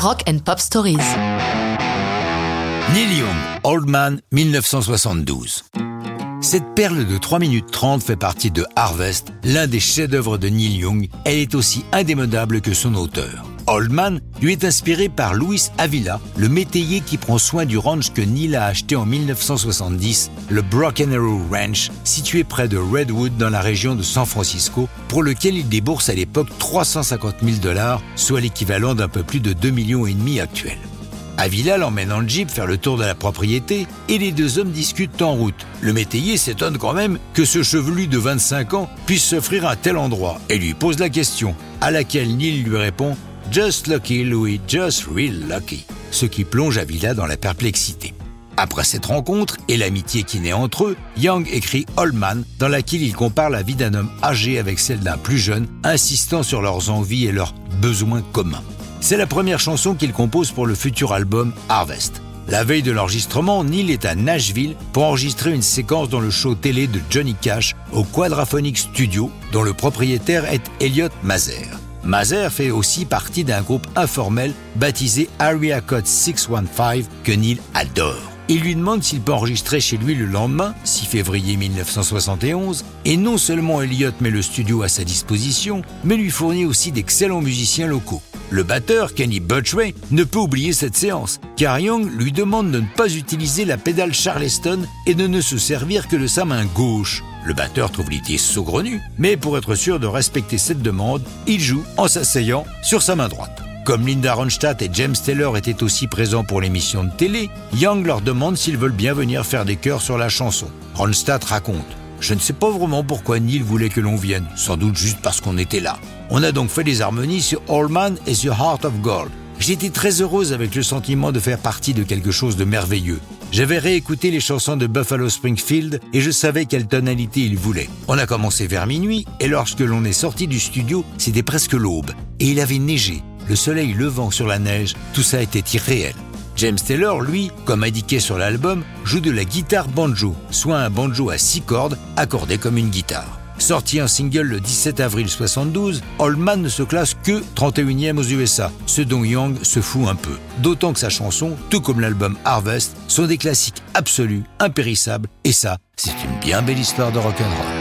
Rock and Pop Stories. Neil Young, Old Man, 1972. Cette perle de 3 minutes 30 fait partie de Harvest, l'un des chefs-d'œuvre de Neil Young. Elle est aussi indémodable que son auteur. Old Man lui est inspiré par Luis Avila, le métayer qui prend soin du ranch que Neil a acheté en 1970, le Broken Arrow Ranch, situé près de Redwood dans la région de San Francisco, pour lequel il débourse à l'époque 350 000 dollars, soit l'équivalent d'un peu plus de 2 millions et demi actuels. Avila l'emmène en jeep faire le tour de la propriété et les deux hommes discutent en route. Le métayer s'étonne quand même que ce chevelu de 25 ans puisse s'offrir un tel endroit et lui pose la question, à laquelle Neil lui répond Just lucky, Louis, just real lucky. Ce qui plonge Avila dans la perplexité. Après cette rencontre et l'amitié qui naît entre eux, Young écrit Old dans laquelle il compare la vie d'un homme âgé avec celle d'un plus jeune, insistant sur leurs envies et leurs besoins communs. C'est la première chanson qu'il compose pour le futur album Harvest. La veille de l'enregistrement, Neil est à Nashville pour enregistrer une séquence dans le show télé de Johnny Cash au Quadraphonic Studio, dont le propriétaire est Elliot Mazer. Mazer fait aussi partie d'un groupe informel baptisé Area Code 615 que Neil adore. Il lui demande s'il peut enregistrer chez lui le lendemain, 6 février 1971, et non seulement Elliot met le studio à sa disposition, mais lui fournit aussi d'excellents musiciens locaux. Le batteur, Kenny Butchway, ne peut oublier cette séance, car Young lui demande de ne pas utiliser la pédale Charleston et de ne se servir que de sa main gauche. Le batteur trouve l'idée saugrenue, mais pour être sûr de respecter cette demande, il joue en s'asseyant sur sa main droite. Comme Linda Ronstadt et James Taylor étaient aussi présents pour l'émission de télé, Young leur demande s'ils veulent bien venir faire des chœurs sur la chanson. Ronstadt raconte je ne sais pas vraiment pourquoi Neil voulait que l'on vienne, sans doute juste parce qu'on était là. On a donc fait des harmonies sur All Man et sur Heart of Gold. J'étais très heureuse avec le sentiment de faire partie de quelque chose de merveilleux. J'avais réécouté les chansons de Buffalo Springfield et je savais quelle tonalité il voulait. On a commencé vers minuit et lorsque l'on est sorti du studio, c'était presque l'aube. Et il avait neigé, le soleil levant sur la neige, tout ça était irréel. James Taylor, lui, comme indiqué sur l'album, joue de la guitare banjo, soit un banjo à six cordes accordé comme une guitare. Sorti en single le 17 avril 72, Old Man ne se classe que 31e aux USA, ce dont Young se fout un peu. D'autant que sa chanson, tout comme l'album Harvest, sont des classiques absolus, impérissables, et ça, c'est une bien belle histoire de rock'n'roll.